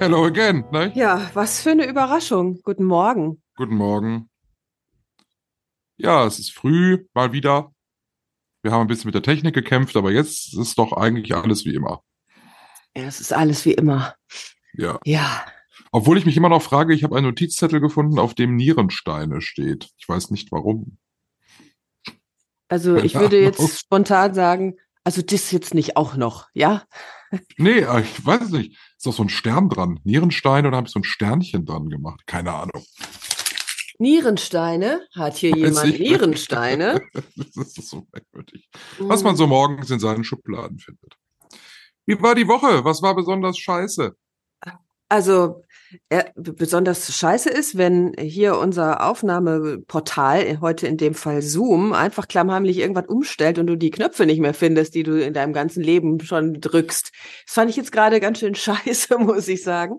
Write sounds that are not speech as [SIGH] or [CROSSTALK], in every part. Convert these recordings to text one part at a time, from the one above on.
hello again. Ne? Ja, was für eine Überraschung. Guten Morgen. Guten Morgen. Ja, es ist früh, mal wieder. Wir haben ein bisschen mit der Technik gekämpft, aber jetzt ist doch eigentlich alles wie immer. Ja, es ist alles wie immer. Ja. Ja. Obwohl ich mich immer noch frage, ich habe einen Notizzettel gefunden, auf dem Nierensteine steht. Ich weiß nicht warum. Also ich Keine würde Ahnung. jetzt spontan sagen, also das jetzt nicht auch noch, ja? Nee, äh, ich weiß es nicht. Ist doch so ein Stern dran. Nierenstein oder habe ich so ein Sternchen dran gemacht? Keine Ahnung. Nierensteine? Hat hier jemand. Nierensteine? [LAUGHS] Das ist so merkwürdig. Was man so morgens in seinen Schubladen findet. Wie war die Woche? Was war besonders scheiße? Also besonders scheiße ist, wenn hier unser Aufnahmeportal, heute in dem Fall Zoom, einfach klammheimlich irgendwas umstellt und du die Knöpfe nicht mehr findest, die du in deinem ganzen Leben schon drückst. Das fand ich jetzt gerade ganz schön [LAUGHS] scheiße, muss ich sagen.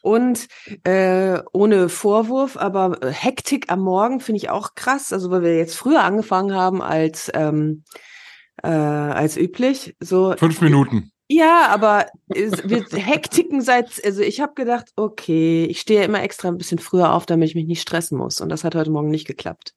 Und äh, ohne Vorwurf, aber äh, Hektik am Morgen finde ich auch krass. Also weil wir jetzt früher angefangen haben als ähm, äh, als üblich. So Fünf Minuten. Ja, aber wir hektiken seit, also ich habe gedacht, okay, ich stehe immer extra ein bisschen früher auf, damit ich mich nicht stressen muss. Und das hat heute Morgen nicht geklappt.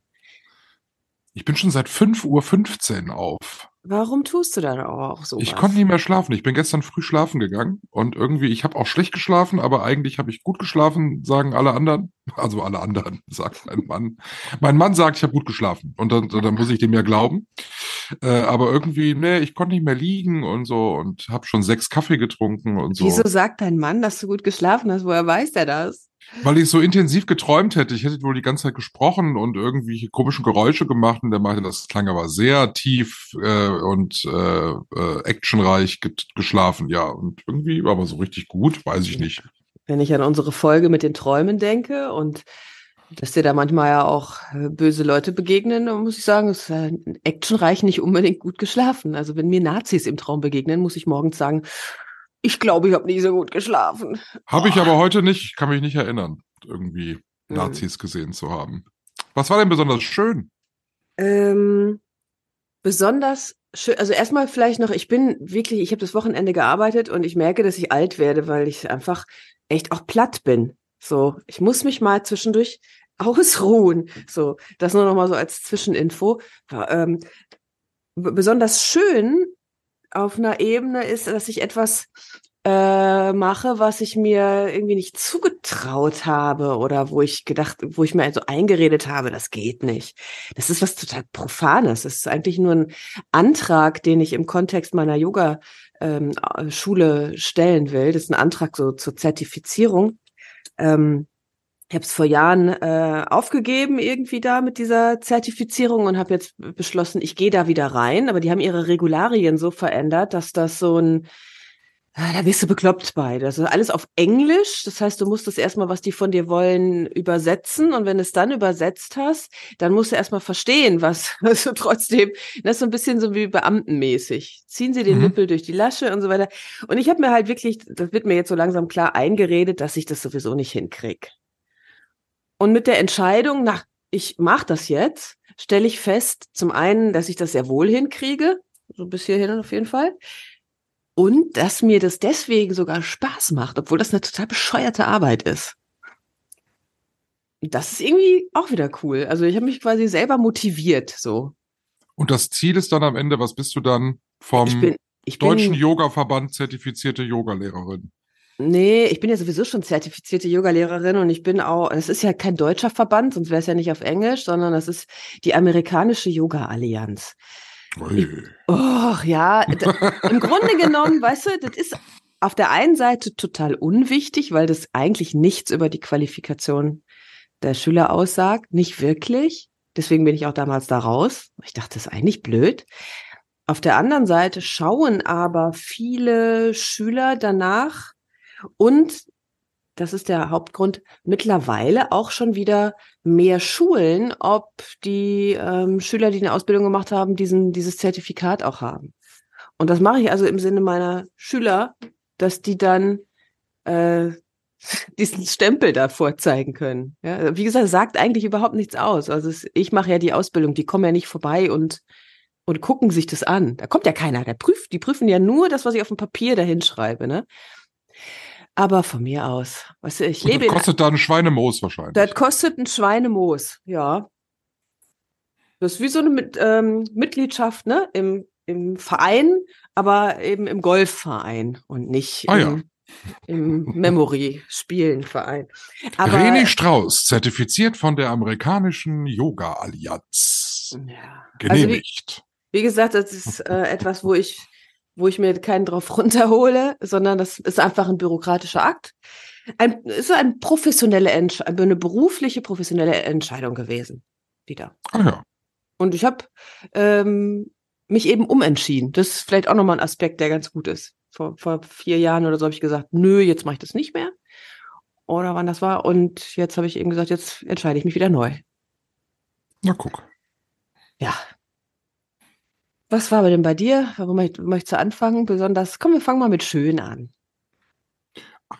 Ich bin schon seit 5.15 Uhr auf. Warum tust du dann auch so? Ich konnte nicht mehr schlafen. Ich bin gestern früh schlafen gegangen und irgendwie, ich habe auch schlecht geschlafen, aber eigentlich habe ich gut geschlafen, sagen alle anderen. [LAUGHS] Also alle anderen, [LAUGHS] sagt mein Mann. Mein Mann sagt, ich habe gut geschlafen und dann, dann muss ich dem ja glauben. Äh, aber irgendwie, nee, ich konnte nicht mehr liegen und so und habe schon sechs Kaffee getrunken und so. Wieso sagt dein Mann, dass du gut geschlafen hast? Woher weiß der das? Weil ich so intensiv geträumt hätte. Ich hätte wohl die ganze Zeit gesprochen und irgendwelche komischen Geräusche gemacht und der meinte, das klang aber sehr tief äh, und äh, äh, actionreich geschlafen. Ja, und irgendwie, aber so richtig gut, weiß ich nicht. Wenn ich an unsere Folge mit den Träumen denke und dass dir da manchmal ja auch äh, böse Leute begegnen, muss ich sagen, ist äh, actionreich nicht unbedingt gut geschlafen. Also wenn mir Nazis im Traum begegnen, muss ich morgens sagen, ich glaube, ich habe nicht so gut geschlafen. Habe ich aber heute nicht, ich kann mich nicht erinnern, irgendwie Mhm. Nazis gesehen zu haben. Was war denn besonders schön? Ähm, besonders schön, also erstmal vielleicht noch, ich bin wirklich, ich habe das Wochenende gearbeitet und ich merke, dass ich alt werde, weil ich einfach echt auch platt bin. So, ich muss mich mal zwischendurch [LAUGHS] ausruhen. So, das nur noch mal so als Zwischeninfo. Ähm, besonders schön auf einer Ebene ist, dass ich etwas äh, mache, was ich mir irgendwie nicht zugetraut habe oder wo ich gedacht, wo ich mir also eingeredet habe, das geht nicht. Das ist was total Profanes. Das ist eigentlich nur ein Antrag, den ich im Kontext meiner Yoga ähm, äh, stellen will. Das ist ein Antrag so zur Zertifizierung. Ähm, ich habe es vor Jahren äh, aufgegeben irgendwie da mit dieser Zertifizierung und habe jetzt beschlossen, ich gehe da wieder rein. Aber die haben ihre Regularien so verändert, dass das so ein Ah, da wirst du bekloppt bei. Das ist alles auf Englisch. Das heißt, du musst das erstmal, was die von dir wollen, übersetzen. Und wenn du es dann übersetzt hast, dann musst du erstmal verstehen, was [LAUGHS] also trotzdem, das ist so ein bisschen so wie beamtenmäßig. Ziehen sie den Mhm. Nippel durch die Lasche und so weiter. Und ich habe mir halt wirklich, das wird mir jetzt so langsam klar eingeredet, dass ich das sowieso nicht hinkrieg. Und mit der Entscheidung, nach, ich mache das jetzt, stelle ich fest, zum einen, dass ich das sehr wohl hinkriege, so bis hierhin auf jeden Fall. Und dass mir das deswegen sogar Spaß macht, obwohl das eine total bescheuerte Arbeit ist. Das ist irgendwie auch wieder cool. Also ich habe mich quasi selber motiviert, so. Und das Ziel ist dann am Ende, was bist du dann vom Ich bin, ich Deutschen Yoga-Verband zertifizierte Yogalehrerin? Nee, ich bin ja sowieso schon zertifizierte Yogalehrerin und ich bin auch, es ist ja kein deutscher Verband, sonst wäre es ja nicht auf Englisch, sondern das ist die amerikanische Yoga Allianz. Ui. Oh, ja, im Grunde genommen, weißt du, das ist auf der einen Seite total unwichtig, weil das eigentlich nichts über die Qualifikation der Schüler aussagt, nicht wirklich. Deswegen bin ich auch damals da raus. Ich dachte, das ist eigentlich blöd. Auf der anderen Seite schauen aber viele Schüler danach und das ist der Hauptgrund, mittlerweile auch schon wieder mehr Schulen, ob die ähm, Schüler, die eine Ausbildung gemacht haben, diesen, dieses Zertifikat auch haben. Und das mache ich also im Sinne meiner Schüler, dass die dann äh, [LAUGHS] diesen Stempel da vorzeigen können. Ja, wie gesagt, sagt eigentlich überhaupt nichts aus. Also es, ich mache ja die Ausbildung, die kommen ja nicht vorbei und und gucken sich das an. Da kommt ja keiner, der prüft, die prüfen ja nur das, was ich auf dem Papier dahin schreibe, ne? Aber von mir aus, weißt du, ich Und lebe das kostet da ein Schweinemoos wahrscheinlich. das kostet ein Schweinemoos, ja. Das ist wie so eine Mit, ähm, Mitgliedschaft, ne, im, im Verein, aber eben im Golfverein und nicht Ah, ja. im, im Memory-Spielenverein. René Strauß, zertifiziert von der amerikanischen Yoga-Allianz. ja. Also wie, Genehmigt. wie gesagt, das ist äh, etwas, wo ich, wo ich mir keinen drauf [LAUGHS] runterhole, sondern das ist einfach ein bürokratischer Akt. Ein, ist ein professionelle Entsch eine berufliche professionelle Entscheidung gewesen. Wieder. ah ja. Und ich habe ähm, mich eben umentschieden. Das ist vielleicht auch nochmal ein Aspekt, der ganz gut ist. Vor, vor vier Jahren oder so habe ich gesagt, nö, jetzt mache ich das nicht mehr. Oder wann das war. Und jetzt habe ich eben gesagt, jetzt entscheide ich mich wieder neu. Na guck. Ja. Was war aber denn bei dir? Möcht- möchtest du anfangen? Besonders, komm, wir fangen mal mit schön an.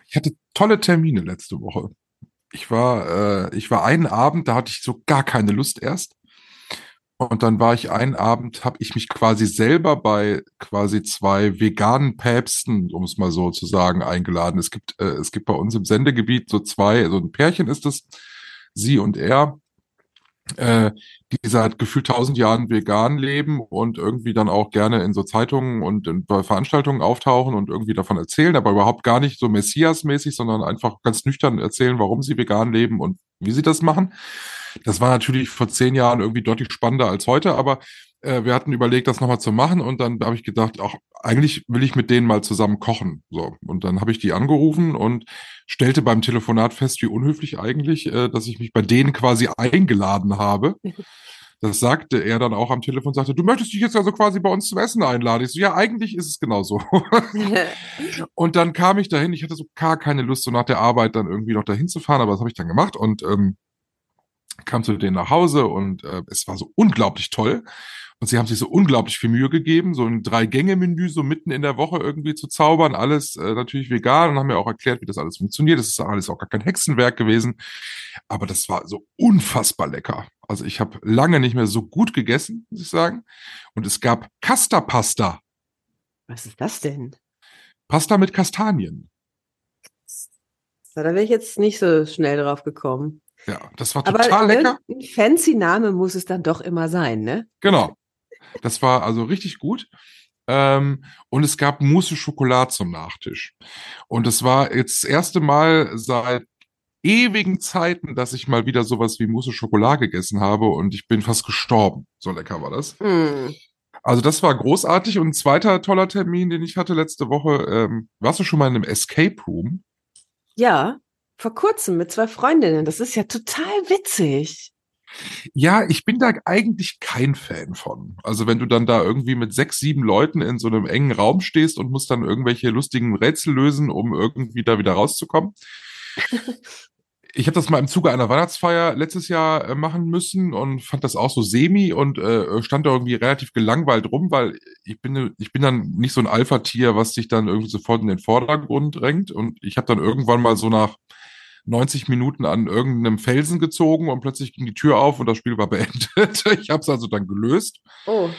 Ich hatte tolle Termine letzte Woche. Ich war, äh, ich war einen Abend, da hatte ich so gar keine Lust erst. Und dann war ich einen Abend, habe ich mich quasi selber bei quasi zwei veganen Päpsten, um es mal so zu sagen, eingeladen. Es gibt, äh, es gibt bei uns im Sendegebiet so zwei, so ein Pärchen ist es, sie und er, äh, die seit gefühlt tausend Jahren vegan leben und irgendwie dann auch gerne in so Zeitungen und in, bei Veranstaltungen auftauchen und irgendwie davon erzählen, aber überhaupt gar nicht so Messias-mäßig, sondern einfach ganz nüchtern erzählen, warum sie vegan leben und wie sie das machen. Das war natürlich vor zehn Jahren irgendwie deutlich spannender als heute, aber äh, wir hatten überlegt, das nochmal zu machen und dann habe ich gedacht, ach, eigentlich will ich mit denen mal zusammen kochen. So. Und dann habe ich die angerufen und stellte beim Telefonat fest, wie unhöflich eigentlich, äh, dass ich mich bei denen quasi eingeladen habe. [LAUGHS] Das sagte er dann auch am Telefon, sagte, du möchtest dich jetzt also quasi bei uns zum Essen einladen. Ich so, ja, eigentlich ist es genauso. [LAUGHS] und dann kam ich dahin, ich hatte so gar keine Lust, so nach der Arbeit dann irgendwie noch dahin zu fahren, aber das habe ich dann gemacht und ähm, kam zu denen nach Hause und äh, es war so unglaublich toll. Und sie haben sich so unglaublich viel Mühe gegeben, so ein Drei-Gänge-Menü so mitten in der Woche irgendwie zu zaubern, alles äh, natürlich vegan und haben mir auch erklärt, wie das alles funktioniert. Das ist alles auch gar kein Hexenwerk gewesen, aber das war so unfassbar lecker. Also ich habe lange nicht mehr so gut gegessen, muss ich sagen. Und es gab Casta-Pasta, Was ist das denn? Pasta mit Kastanien. Da wäre ich jetzt nicht so schnell drauf gekommen. Ja, das war Aber total lecker. Ein fancy Name muss es dann doch immer sein, ne? Genau. Das war also richtig gut. Ähm, und es gab Mousse Schokolade zum Nachtisch. Und es war jetzt das erste Mal seit ewigen Zeiten, dass ich mal wieder sowas wie Mousse Schokolade gegessen habe und ich bin fast gestorben. So lecker war das. Hm. Also das war großartig. Und ein zweiter toller Termin, den ich hatte letzte Woche, ähm, warst du schon mal in einem Escape Room? Ja, vor kurzem mit zwei Freundinnen. Das ist ja total witzig. Ja, ich bin da eigentlich kein Fan von. Also wenn du dann da irgendwie mit sechs, sieben Leuten in so einem engen Raum stehst und musst dann irgendwelche lustigen Rätsel lösen, um irgendwie da wieder rauszukommen. [LAUGHS] Ich habe das mal im Zuge einer Weihnachtsfeier letztes Jahr äh, machen müssen und fand das auch so semi und äh, stand da irgendwie relativ gelangweilt rum, weil ich bin ich bin dann nicht so ein Alpha-Tier, was sich dann irgendwie sofort in den Vordergrund drängt und ich habe dann irgendwann mal so nach 90 Minuten an irgendeinem Felsen gezogen und plötzlich ging die Tür auf und das Spiel war beendet. [LAUGHS] Ich habe es also dann gelöst. Oh,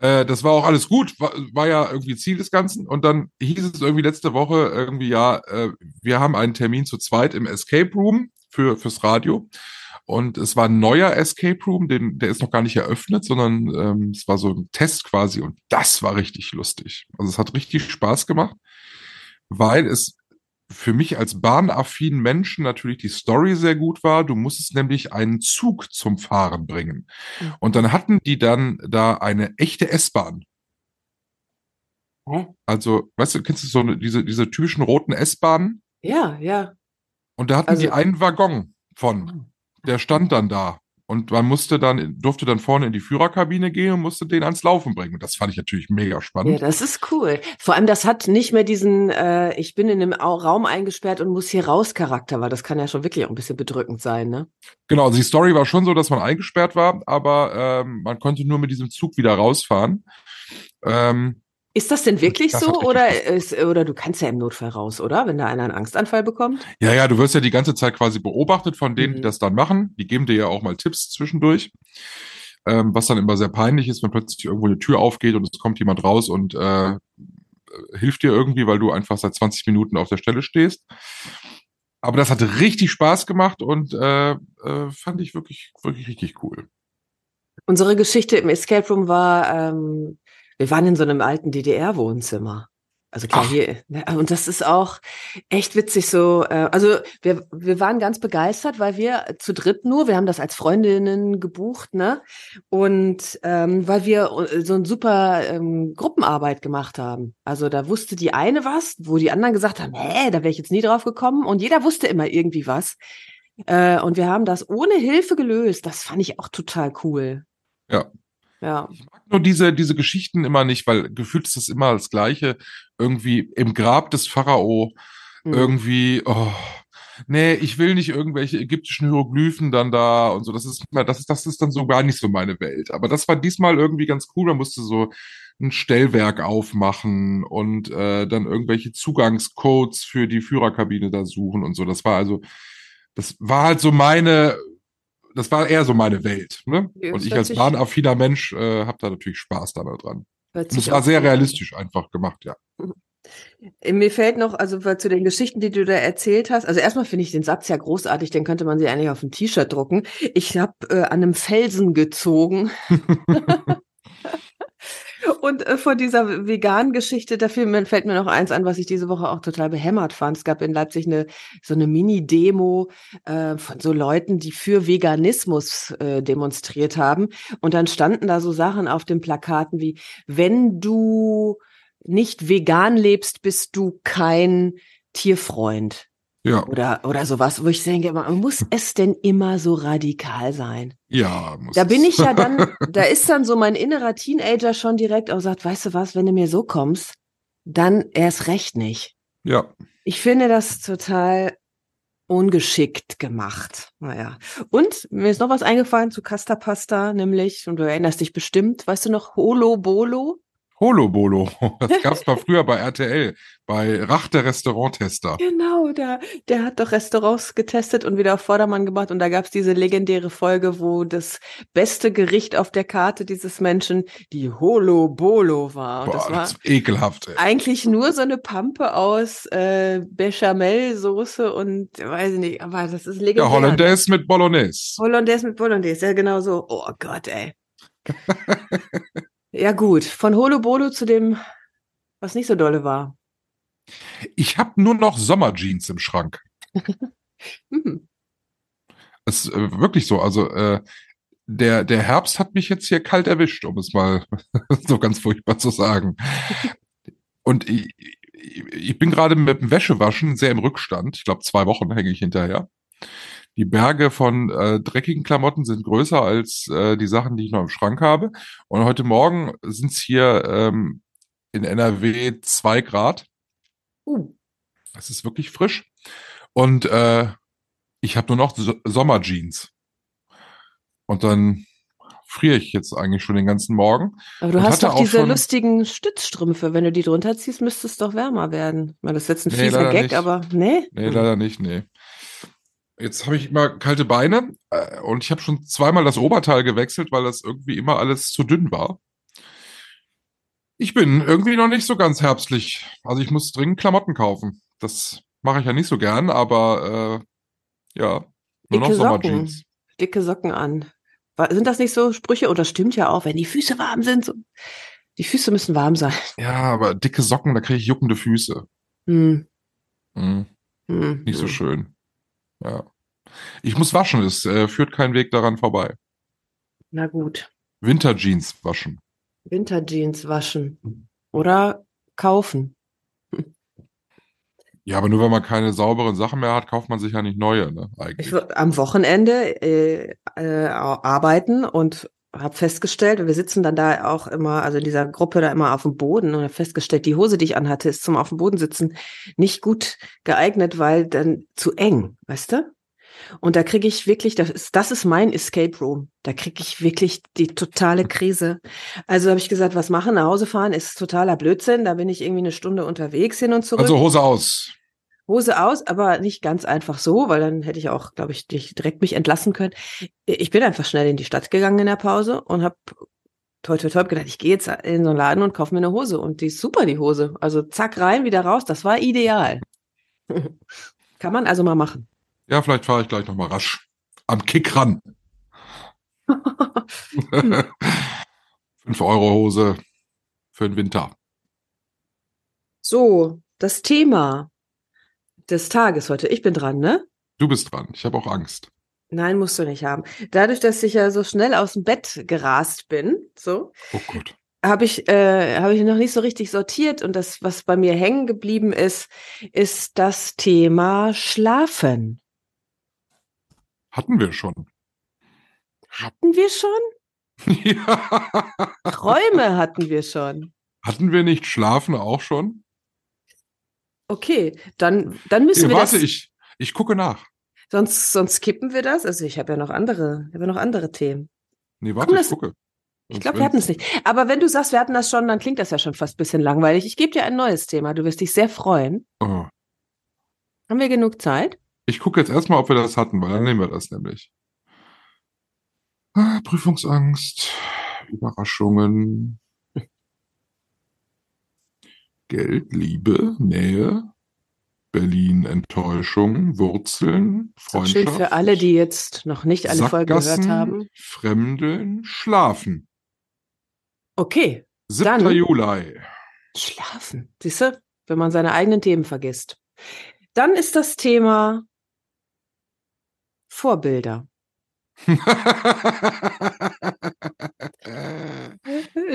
Äh, das war auch alles gut, war, war ja irgendwie Ziel des Ganzen. Und dann hieß es irgendwie letzte Woche irgendwie, ja, äh, wir haben einen Termin zu zweit im Escape Room für, fürs Radio. Und es war ein neuer Escape Room, den, der ist noch gar nicht eröffnet, sondern ähm, es war so ein Test quasi und das war richtig lustig. Also es hat richtig Spaß gemacht, weil es für mich als bahnaffinen Menschen natürlich die Story sehr gut war. Du musstest nämlich einen Zug zum Fahren bringen. Mhm. Und dann hatten die dann da eine echte S-Bahn. Also, weißt du, kennst du so eine, diese, diese typischen roten S-Bahnen? ja, ja. Und da hatten Also- die einen Waggon von. Der stand dann da. Und man musste dann, durfte dann vorne in die Führerkabine gehen und musste den ans Laufen bringen. Und das fand ich natürlich mega Ja, spannend. das ist cool. Vor allem, das hat nicht mehr diesen, äh, ich bin in einem Au- Raum eingesperrt und muss hier raus Charakter, weil das kann ja schon wirklich auch ein bisschen bedrückend sein, ne? Genau, also die Story war schon so, dass man eingesperrt war, aber ähm, man konnte nur mit diesem Zug wieder rausfahren. Ähm, Ist das denn wirklich Das so oder ist, oder du kannst ja im Notfall raus, oder? Wenn da einer einen Angstanfall bekommt? ja, ja, du wirst ja die ganze Zeit quasi beobachtet von denen, die Mhm. das dann machen. Die geben dir ja auch mal Tipps zwischendurch. Ähm, was dann immer sehr peinlich ist, wenn plötzlich irgendwo eine Tür aufgeht und es kommt jemand raus und äh, hilft dir irgendwie, weil du einfach seit 20 Minuten auf der Stelle stehst. Aber das hat richtig Spaß gemacht und äh, äh, fand ich wirklich, wirklich richtig cool. Unsere Geschichte im Escape Room war, ähm, wir waren in so einem alten DDR-Wohnzimmer. Also klar, Ach. hier, ne, und das ist auch echt witzig so. Äh, also wir, wir waren ganz begeistert, weil wir zu dritt nur, wir haben das als Freundinnen gebucht, ne? Und ähm, weil wir äh, so eine super ähm, Gruppenarbeit gemacht haben. Also da wusste die eine was, wo die anderen gesagt haben, hä, da wäre ich jetzt nie drauf gekommen. Und jeder wusste immer irgendwie was. Äh, und wir haben das ohne Hilfe gelöst. Das fand ich auch total cool. Ja. Ja. Ich mag nur diese, diese Geschichten immer nicht, weil gefühlt ist das immer das Gleiche. Irgendwie im Grab des Pharao, Mhm. irgendwie, oh, nee, ich will nicht irgendwelche ägyptischen Hieroglyphen dann da und so. Das ist, das ist, das ist dann so gar nicht so meine Welt. Aber das war diesmal irgendwie ganz cool. Man musste so ein Stellwerk aufmachen und äh, dann irgendwelche Zugangscodes für die Führerkabine da suchen und so. Das war also, das war halt so meine, das war eher so meine Welt. Ne? Ja, Und das ich als bahnaffiner Mensch äh, habe da natürlich Spaß da dran. Hört Und es sich war sehr realistisch einfach gemacht, ja. Äh, Mir fällt noch, also zu den Geschichten, die du da erzählt hast, also erstmal finde ich den Satz ja großartig, den könnte man sich eigentlich auf ein T-Shirt drucken. Ich habe äh, an einem Felsen gezogen. [LAUGHS] [LAUGHS] Und äh, von dieser veganen Geschichte, da fällt mir noch eins an, was ich diese Woche auch total behämmert fand. Es gab in Leipzig eine so eine Mini-Demo äh, von so Leuten, die für Veganismus äh, demonstriert haben. Und dann standen da so Sachen auf den Plakaten wie, wenn du nicht vegan lebst, bist du kein Tierfreund Ja, oder oder sowas, wo ich denke, muss es denn immer so radikal sein? ja. Muss Da bin ich ja dann, [LAUGHS] da ist dann so mein innerer Teenager schon direkt auch sagt, weißt du was, wenn du mir so kommst, dann erst recht nicht. ja, Ich finde das total ungeschickt gemacht. Naja. Und mir ist noch was eingefallen zu Casta Pasta, nämlich, und du erinnerst dich bestimmt, weißt du noch, Holo Bolo? Holobolo. [LAUGHS] Das gab's mal früher bei RTL, bei Rach der Restauranttester. Genau, der, der hat doch Restaurants getestet und wieder auf Vordermann gebracht. Und da gab's diese legendäre Folge, wo das beste Gericht auf der Karte dieses Menschen die Holo Bolo war. Und Boah, das war das ist ekelhaft, ey. eigentlich nur so eine Pampe aus äh, Bechamelsoße und weiß ich nicht, aber das ist legendär. Ja, Hollandaise mit Bolognese. Hollandaise mit Bolognese, ja genau so. Oh Gott, ey. [LAUGHS] ja gut, von Holo Bolo zu dem, was nicht so dolle war. Ich habe nur noch Sommerjeans im Schrank. [LAUGHS] Hm. Es ist äh, wirklich so. Also äh, der, der Herbst hat mich jetzt hier kalt erwischt, um es mal [LAUGHS] so ganz furchtbar zu sagen. [LAUGHS] Und ich, ich bin gerade mit dem Wäschewaschen sehr im Rückstand. Ich glaube, zwei Wochen hänge ich hinterher. Die Berge von äh, dreckigen Klamotten sind größer als äh, die Sachen, die ich noch im Schrank habe. Und heute Morgen sind es hier ähm, in NRW zwei Grad. Uh. Es ist wirklich frisch. Und äh, ich habe nur noch so Sommerjeans. Und dann friere ich jetzt eigentlich schon den ganzen Morgen. Aber du hast doch diese lustigen Stützstrümpfe. Wenn du die drunter ziehst, müsste es doch wärmer werden. Das ist jetzt ein Nee, fieser Gag, nicht. aber nee. Nee, leider nicht, nee. Jetzt habe ich immer kalte Beine äh, und ich habe schon zweimal das Oberteil gewechselt, weil das irgendwie immer alles zu dünn war. Ich bin irgendwie noch nicht so ganz herbstlich. Also ich muss dringend Klamotten kaufen. Das mache ich ja nicht so gern, aber äh, ja, nur noch Dicke Socken. Sommerjeans. Dicke Socken an. Sind das nicht so Sprüche? Und das stimmt ja auch, wenn die Füße warm sind. So. Die Füße müssen warm sein. Ja, aber dicke Socken, da kriege ich juckende Füße. Hm. Hm, Hm. nicht so hm. schön. Ja. Ich muss waschen, es äh, führt kein Weg daran vorbei. Na gut. Winterjeans waschen. Winterjeans waschen. Oder kaufen. Ja, aber nur weil man keine sauberen Sachen mehr hat, kauft man sich ja nicht neue, ne? Eigentlich. Ich war am Wochenende äh, äh, arbeiten und habe festgestellt, wir sitzen dann da auch immer, also in dieser Gruppe da immer auf dem Boden und habe festgestellt, die Hose, die ich anhatte, ist zum auf dem Boden sitzen nicht gut geeignet, weil dann zu eng, weißt du? Und da kriege ich wirklich, das ist, das ist mein Escape Room. Da kriege ich wirklich die totale Krise. Also habe ich gesagt, was machen? Nach Hause fahren ist totaler Blödsinn. Da bin ich irgendwie eine Stunde unterwegs hin und zurück. Also Hose aus. Hose aus, aber nicht ganz einfach so, weil dann hätte ich auch, glaube ich, direkt mich entlassen können. Ich bin einfach schnell in die Stadt gegangen in der Pause und habe toi toi toi gedacht, ich gehe jetzt in so einen Laden und kaufe mir eine Hose und die ist super die Hose. Also zack rein, wieder raus, das war ideal. [LAUGHS] Kann man also mal machen. Ja, vielleicht fahre ich gleich noch mal rasch am Kick ran. [LAUGHS] 5 Euro Hose für den Winter. So, das Thema des Tages heute. Ich bin dran, ne? Du bist dran. Ich habe auch Angst. Nein, musst du nicht haben. Dadurch, dass ich ja so schnell aus dem Bett gerast bin, so, Oh Gott. habe ich, äh, habe ich noch nicht so richtig sortiert. Und das, was bei mir hängen geblieben ist, ist das Thema Schlafen. Hatten wir schon. Hatten wir schon? [LAUGHS] ja. Träume hatten wir schon. Hatten wir nicht Schlafen auch schon? Okay, dann, dann müssen Nee, wir warte, das. ich, ich gucke nach. Sonst, sonst kippen wir das. Also ich habe ja noch andere, ich habe ja noch andere Themen. Nee, warte, Komm, ich das- gucke. Ich glaube, wir hatten es nicht. Aber wenn du sagst, wir hatten das schon, dann klingt das ja schon fast ein bisschen langweilig. Ich gebe dir ein neues Thema. Du wirst dich sehr freuen. Oh. Haben wir genug Zeit? Ich gucke jetzt erstmal, ob wir das hatten, weil dann nehmen wir das nämlich. Ah, Prüfungsangst, Überraschungen, Geld, Liebe, Nähe, Berlin, Enttäuschung, Wurzeln, auch schön Freundschaft. für alle, die jetzt noch nicht alle Folgen gehört haben. Fremdeln, Schlafen. Okay, 7. Dann- Juli. schlafen. Siehst du, wenn man seine eigenen Themen vergisst. Dann ist das Thema Vorbilder. [LAUGHS]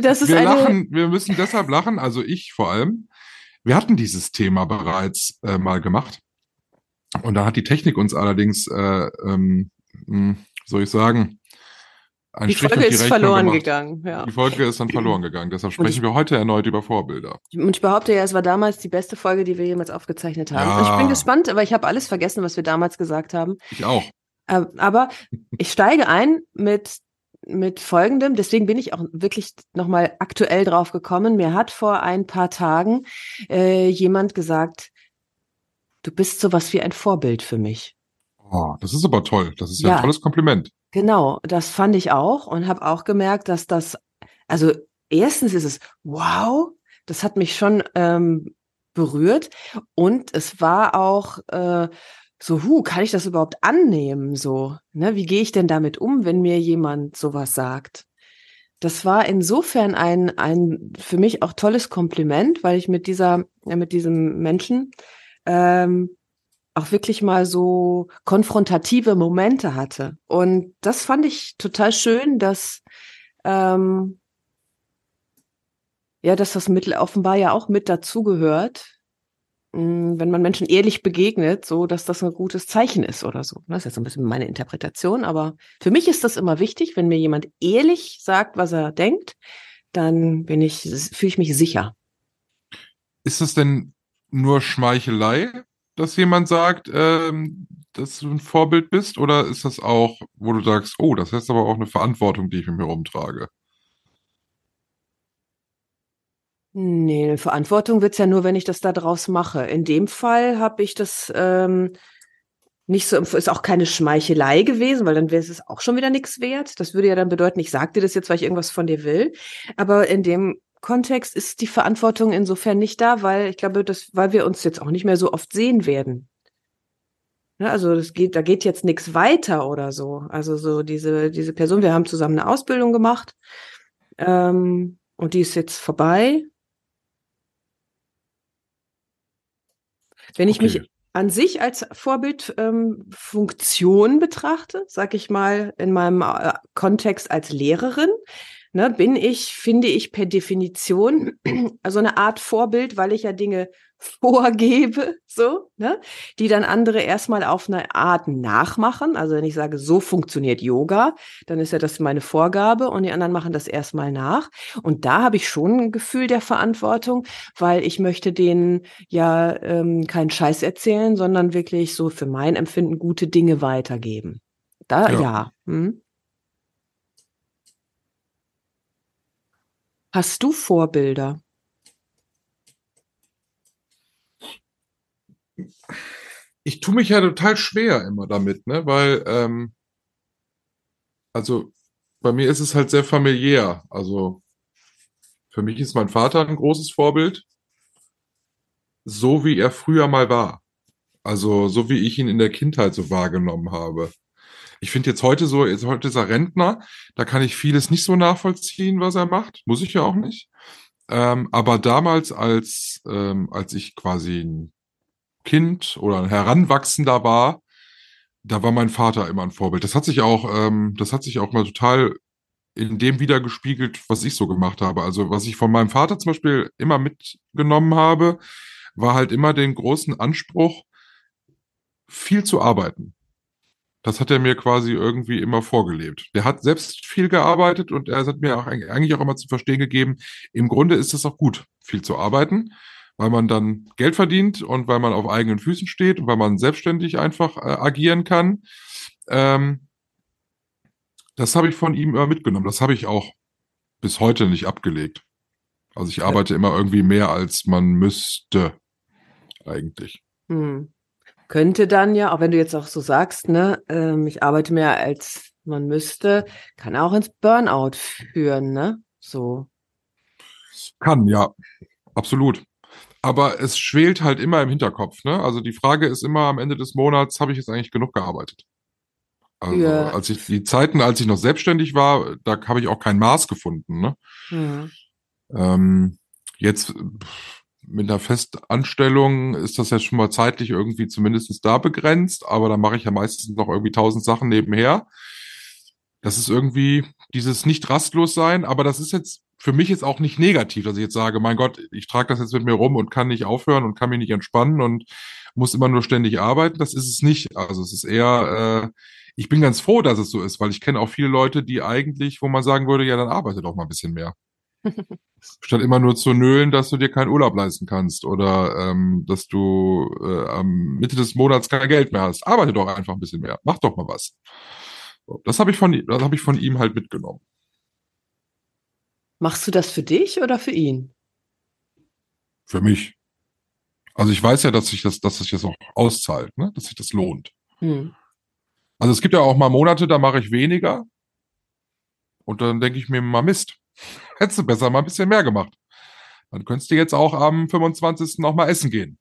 Das ist wir eine. lachen, wir müssen deshalb lachen, also ich vor allem. Wir hatten dieses Thema bereits äh, mal gemacht. Und da hat die Technik uns allerdings, äh, ähm, mh, soll ich sagen, einen Die Strich Folge durch die ist Rechnung verloren gemacht. gegangen, ja. Die Folge ist dann verloren gegangen. Deshalb sprechen wir heute erneut über Vorbilder. Und ich behaupte ja, es war damals die beste Folge, die wir jemals aufgezeichnet haben. Ja. Ich bin gespannt, aber ich habe alles vergessen, was wir damals gesagt haben. Ich auch. Äh, Aber ich steige ein mit, mit folgendem, deswegen bin ich auch wirklich nochmal aktuell drauf gekommen. Mir hat vor ein paar Tagen äh, jemand gesagt, du bist sowas wie ein Vorbild für mich. Oh, das ist aber toll. Das ist ja, Ja. ein tolles Kompliment. Genau, das fand ich auch und habe auch gemerkt, dass das, also erstens ist es, wow, das hat mich schon ähm, berührt und es war auch äh, so, hu, kann ich das überhaupt annehmen? So, ne, wie gehe ich denn damit um, wenn mir jemand sowas sagt? Das war insofern ein, ein für mich auch tolles Kompliment, weil ich mit dieser, ja, mit diesem Menschen ähm, auch wirklich mal so konfrontative Momente hatte. Und das fand ich total schön, dass ähm, ja, dass das Mittel offenbar ja auch mit dazugehört, wenn man Menschen ehrlich begegnet, so dass das ein gutes Zeichen ist oder so. Das ist jetzt so ein bisschen meine Interpretation, aber für mich ist das immer wichtig, wenn mir jemand ehrlich sagt, was er denkt, dann bin ich, fühle ich mich sicher. Ist das denn nur Schmeichelei, dass jemand sagt, ähm, dass du ein Vorbild bist? Oder ist das auch, wo du sagst, oh, das heißt aber auch eine Verantwortung, die ich mit mir rumtrage? Nee, Verantwortung wird's ja nur, wenn ich das da draus mache. In dem Fall habe ich das ähm, nicht so, ist auch keine Schmeichelei gewesen, weil dann wäre es auch schon wieder nichts wert. Das würde ja dann bedeuten, ich sag dir das jetzt, weil ich irgendwas von dir will. Aber in dem Kontext ist die Verantwortung insofern nicht da, weil ich glaube, dass, weil wir uns jetzt auch nicht mehr so oft sehen werden. Ne, also das geht, da geht jetzt nichts weiter oder so. Also so diese, diese Person, wir haben zusammen eine Ausbildung gemacht ähm, und die ist jetzt vorbei. Wenn ich mich Okay. an sich als Vorbildfunktion ähm, betrachte, sag ich mal, in meinem äh, Kontext als Lehrerin, ne, bin ich, finde ich per Definition [CLEARS THROAT] so eine Art Vorbild, weil ich ja Dinge vorgebe, [LAUGHS] so, ne, die dann andere erstmal auf eine Art nachmachen. Also wenn ich sage, so funktioniert Yoga, dann ist ja das meine Vorgabe und die anderen machen das erstmal nach. Und da habe ich schon ein Gefühl der Verantwortung, weil ich möchte denen ja ähm, keinen Scheiß erzählen, sondern wirklich so für mein Empfinden gute Dinge weitergeben. Da ja. ja. Hm? Hast du Vorbilder? Ich tue mich ja total schwer immer damit, ne? Weil, ähm, also bei mir ist es halt sehr familiär. Also für mich ist mein Vater ein großes Vorbild, so wie er früher mal war. Also so wie ich ihn in der Kindheit so wahrgenommen habe. Ich finde jetzt heute so, jetzt heute ist er Rentner, da kann ich vieles nicht so nachvollziehen, was er macht. Muss ich ja auch nicht. Ähm, aber damals, als, ähm, als ich quasi ein Kind oder ein Heranwachsender war, da war mein Vater immer ein Vorbild. Das hat sich auch, ähm, das hat sich auch mal total in dem wiedergespiegelt, was ich so gemacht habe. Also was ich von meinem Vater zum Beispiel immer mitgenommen habe, war halt immer den großen Anspruch, viel zu arbeiten. Das hat er mir quasi irgendwie immer vorgelebt. Der hat selbst viel gearbeitet und er hat mir auch eigentlich auch immer zu verstehen gegeben, im Grunde ist es auch gut, viel zu arbeiten weil man dann Geld verdient und weil man auf eigenen Füßen steht und weil man selbstständig einfach äh, agieren kann. Ähm, das habe ich von ihm immer mitgenommen. Das habe ich auch bis heute nicht abgelegt. Also ich arbeite ja. immer irgendwie mehr, als man müsste, eigentlich. Hm. Könnte dann ja, auch wenn du jetzt auch so sagst, ne, ähm, ich arbeite mehr, als man müsste, kann auch ins Burnout führen, ne? So. Kann, ja. Absolut aber es schwelt halt immer im Hinterkopf. Ne? Also die Frage ist immer am Ende des Monats, habe ich jetzt eigentlich genug gearbeitet? Also ja. als ich die Zeiten, als ich noch selbstständig war, da habe ich auch kein Maß gefunden. Ne? Ja. Ähm, jetzt mit einer Festanstellung ist das ja schon mal zeitlich irgendwie zumindest da begrenzt, aber da mache ich ja meistens noch irgendwie tausend Sachen nebenher. Das ist irgendwie dieses nicht rastlos sein, aber das ist jetzt für mich jetzt auch nicht negativ, dass ich jetzt sage, mein Gott, ich trage das jetzt mit mir rum und kann nicht aufhören und kann mich nicht entspannen und muss immer nur ständig arbeiten. Das ist es nicht. Also es ist eher, äh, ich bin ganz froh, dass es so ist, weil ich kenne auch viele Leute, die eigentlich, wo man sagen würde, ja, dann arbeite doch mal ein bisschen mehr. [LAUGHS] Statt immer nur zu nölen, dass du dir keinen Urlaub leisten kannst oder ähm, dass du äh, am Mitte des Monats kein Geld mehr hast. Arbeite doch einfach ein bisschen mehr. Mach doch mal was. Das habe ich von, das habe ich von ihm halt mitgenommen. Machst du das für dich oder für ihn? Für mich. Also ich weiß ja, dass sich das, dass sich das auch auszahlt, ne? dass sich das lohnt. Hm. Also es gibt ja auch mal Monate, da mache ich weniger. Und dann denke ich mir mal, Mist, [LAUGHS] hättest du besser mal ein bisschen mehr gemacht. Dann könntest du jetzt auch am 25. noch mal essen gehen.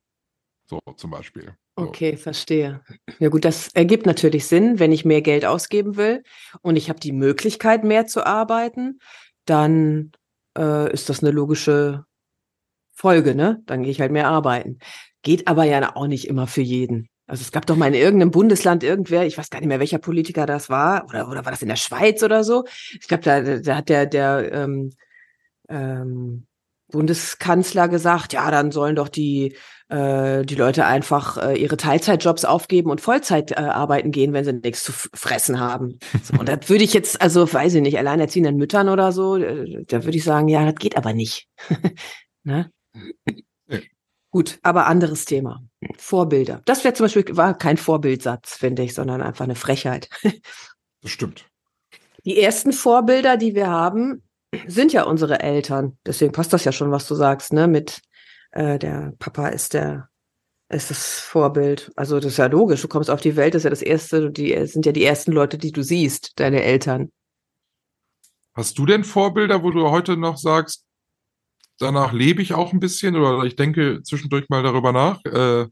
So zum Beispiel. Okay, verstehe. Ja gut, das ergibt natürlich Sinn, wenn ich mehr Geld ausgeben will und ich habe die Möglichkeit, mehr zu arbeiten, dann äh, ist das eine logische Folge, ne? Dann gehe ich halt mehr arbeiten. Geht aber ja auch nicht immer für jeden. Also es gab doch mal in irgendeinem Bundesland irgendwer, ich weiß gar nicht mehr, welcher Politiker das war, oder, oder war das in der Schweiz oder so? Ich glaube, da, da hat der, der ähm, ähm, Bundeskanzler gesagt, ja, dann sollen doch die äh, die Leute einfach äh, ihre Teilzeitjobs aufgeben und Vollzeit äh, arbeiten gehen, wenn sie nichts zu fressen haben. So, und das würde ich jetzt, also weiß ich nicht, alleinerziehenden Müttern oder so, äh, da würde ich sagen, ja, das geht aber nicht. [LAUGHS] ne? Ja. Gut, aber anderes Thema. Vorbilder. Das wäre zum Beispiel, war kein Vorbildsatz, finde ich, sondern einfach eine Frechheit. [LAUGHS] das stimmt. Die ersten Vorbilder, die wir haben, sind ja unsere Eltern. Deswegen passt das ja schon, was du sagst, ne? Mit äh, der Papa ist der ist das Vorbild. Also das ist ja logisch. Du kommst auf die Welt, das ist ja das erste, die sind ja die ersten Leute, die du siehst, deine Eltern. Hast du denn Vorbilder, wo du heute noch sagst, danach lebe ich auch ein bisschen oder ich denke zwischendurch mal darüber nach, äh,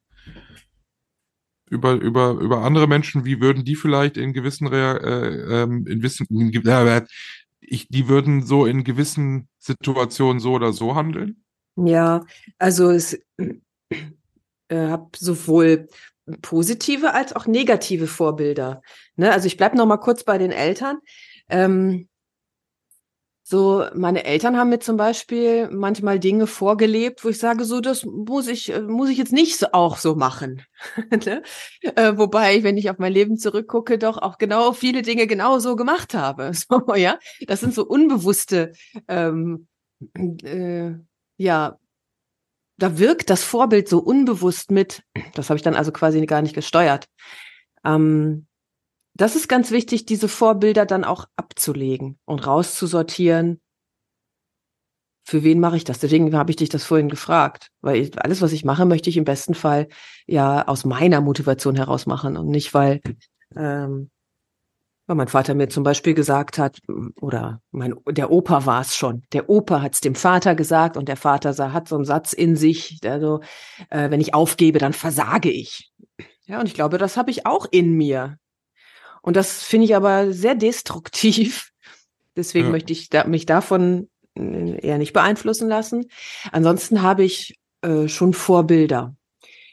über, über, über andere Menschen, wie würden die vielleicht in gewissen, äh, ähm, in gewissen, äh, ich, die würden so in gewissen Situationen so oder so handeln? Ja, also es äh, habe sowohl positive als auch negative Vorbilder. Ne? Also ich bleibe noch mal kurz bei den Eltern. Ähm, So, meine Eltern haben mir zum Beispiel manchmal Dinge vorgelebt, wo ich sage, so, das muss ich, äh, muss ich jetzt nicht so, auch so machen. [LAUGHS] ne? äh, wobei, wenn ich auf mein Leben zurückgucke, doch auch genau viele Dinge genau so gemacht habe. [LAUGHS] So, ja, das sind so unbewusste, ähm, äh, ja, da wirkt das Vorbild so unbewusst mit. Das habe ich dann also quasi gar nicht gesteuert. Ähm, das ist ganz wichtig, diese Vorbilder dann auch abzulegen und rauszusortieren. Für wen mache ich das? Deswegen habe ich dich das vorhin gefragt, weil ich, alles, was ich mache, möchte ich im besten Fall ja aus meiner Motivation heraus machen und nicht, weil, ähm, weil mein Vater mir zum Beispiel gesagt hat, oder mein, der Opa war es schon. Der Opa hat es dem Vater gesagt und der Vater hat so einen Satz in sich, der so, äh, wenn ich aufgebe, dann versage ich. Ja, und ich glaube, das habe ich auch in mir. Und das finde ich aber sehr destruktiv. Deswegen ja. möchte ich da, mich davon äh, eher nicht beeinflussen lassen. Ansonsten habe ich äh, schon Vorbilder.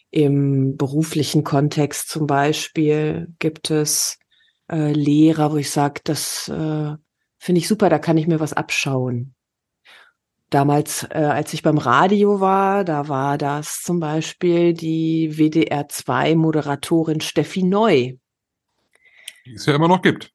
Im beruflichen Kontext zum Beispiel gibt es äh, Lehrer, wo ich sage, das äh, finde ich super, da kann ich mir was abschauen. Damals, äh, als ich beim Radio war, da war das zum Beispiel die WDR 2 Moderatorin Steffi Neu. Die es ja immer noch gibt.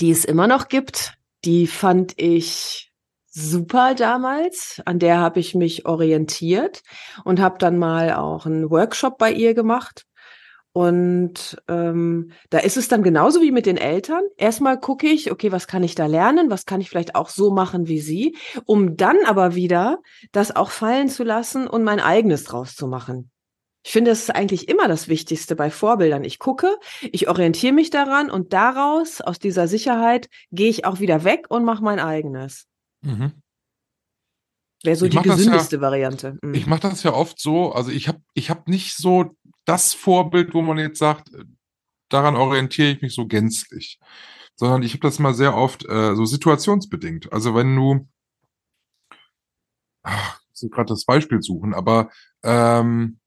Die es immer noch gibt. Die fand ich super damals. An der habe ich mich orientiert und habe dann mal auch einen Workshop bei ihr gemacht. Und ähm, da ist es dann genauso wie mit den Eltern. Erstmal gucke ich, okay, was kann ich da lernen? Was kann ich vielleicht auch so machen wie sie? Um dann aber wieder das auch fallen zu lassen und mein eigenes draus zu machen. Ich finde, das ist eigentlich immer das Wichtigste bei Vorbildern. Ich gucke, ich orientiere mich daran und daraus, aus dieser Sicherheit, gehe ich auch wieder weg und mache mein eigenes. Mhm. Wäre so ich die gesündeste ja, Variante. Mhm. Ich mache das ja oft so, also ich habe ich hab nicht so das Vorbild, wo man jetzt sagt, daran orientiere ich mich so gänzlich. Sondern ich habe das mal sehr oft äh, so situationsbedingt. Also wenn du, ach, ich muss gerade das Beispiel suchen, aber ähm,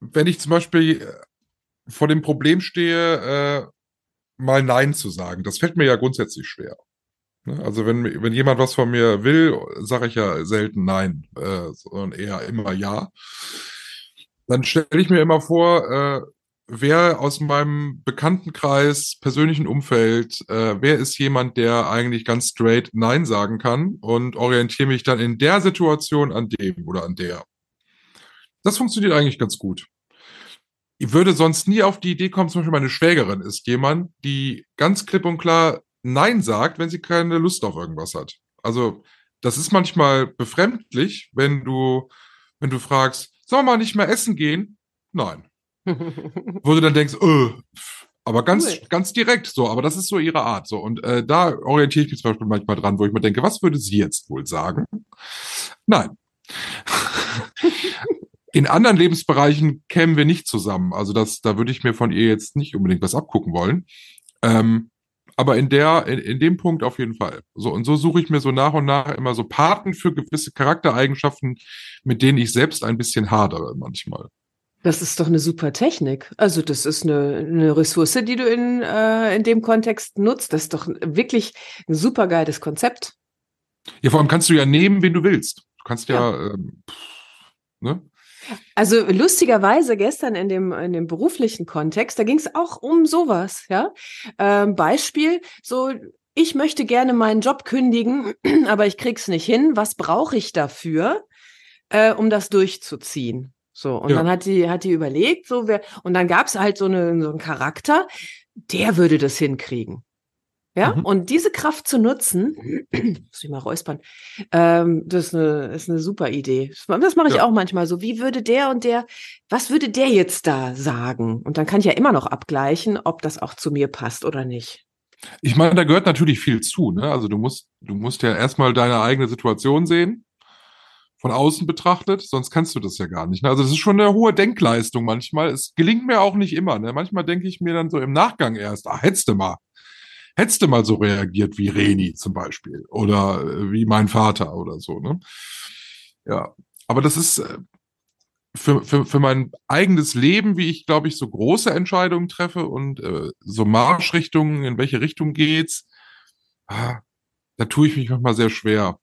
wenn ich zum Beispiel äh, vor dem Problem stehe, äh, mal Nein zu sagen, das fällt mir ja grundsätzlich schwer. Ne? Also wenn, wenn jemand was von mir will, sage ich ja selten Nein, äh, sondern eher immer Ja. Dann stelle ich mir immer vor, äh, wer aus meinem Bekanntenkreis, persönlichen Umfeld, äh, wer ist jemand, der eigentlich ganz straight Nein sagen kann und orientiere mich dann in der Situation an dem oder an der. Das funktioniert eigentlich ganz gut. Ich würde sonst nie auf die Idee kommen, zum Beispiel meine Schwägerin ist jemand, die ganz klipp und klar Nein sagt, wenn sie keine Lust auf irgendwas hat. Also, das ist manchmal befremdlich, wenn du, wenn du fragst, sollen wir mal nicht mehr essen gehen? Nein. [LAUGHS] Wo du dann denkst, äh, aber ganz, cool. ganz direkt so, aber das ist so ihre Art. So. Und äh, da orientiere ich mich zum Beispiel manchmal dran, wo ich mir denke, was würde sie jetzt wohl sagen? Nein. [LAUGHS] In anderen Lebensbereichen kämen wir nicht zusammen. Also das, da würde ich mir von ihr jetzt nicht unbedingt was abgucken wollen. Ähm, aber in der, in, in dem Punkt auf jeden Fall. So, und so suche ich mir so nach und nach immer so Paten für gewisse Charaktereigenschaften, mit denen ich selbst ein bisschen hadere manchmal. Das ist doch eine super Technik. Also das ist eine, eine Ressource, die du in, äh, in dem Kontext nutzt. Das ist doch wirklich ein super geiles Konzept. Ja, vor allem kannst du ja nehmen, wen du willst. Du kannst ja, ja ähm, ne? Also lustigerweise gestern in dem, in dem beruflichen Kontext, da ging es auch um sowas, ja. Ähm, Beispiel, so, ich möchte gerne meinen Job kündigen, [CLEARS THROAT] aber ich krieg's nicht hin. Was brauche ich dafür, äh, um das durchzuziehen? So, und ja. dann hat die, hat die überlegt, so wer, und dann gab's halt so, eine, so einen Charakter, der würde das hinkriegen. Ja, mhm. und diese Kraft zu nutzen, [CLEARS THROAT] muss ich mal räuspern, ähm, das ist eine, ist eine super Idee. Das mache ich ja. auch manchmal so. Wie würde der und der, was würde der jetzt da sagen? Und dann kann ich ja immer noch abgleichen, ob das auch zu mir passt oder nicht. Ich meine, da gehört natürlich viel zu. Ne? Also du musst, du musst ja erstmal deine eigene Situation sehen, von außen betrachtet, sonst kannst du das ja gar nicht. Ne? Also das ist schon eine hohe Denkleistung manchmal. Es gelingt mir auch nicht immer. Ne? Manchmal denke ich mir dann so im Nachgang erst, ah, hättest du mal hättest du mal so reagiert wie Reni zum Beispiel oder äh, wie mein Vater oder so, ne? Ja, aber das ist äh, für, für, für mein eigenes Leben, wie ich, glaube ich, so große Entscheidungen treffe und äh, so Marschrichtungen, in welche Richtung geht's, ah, da tue ich mich manchmal sehr schwer,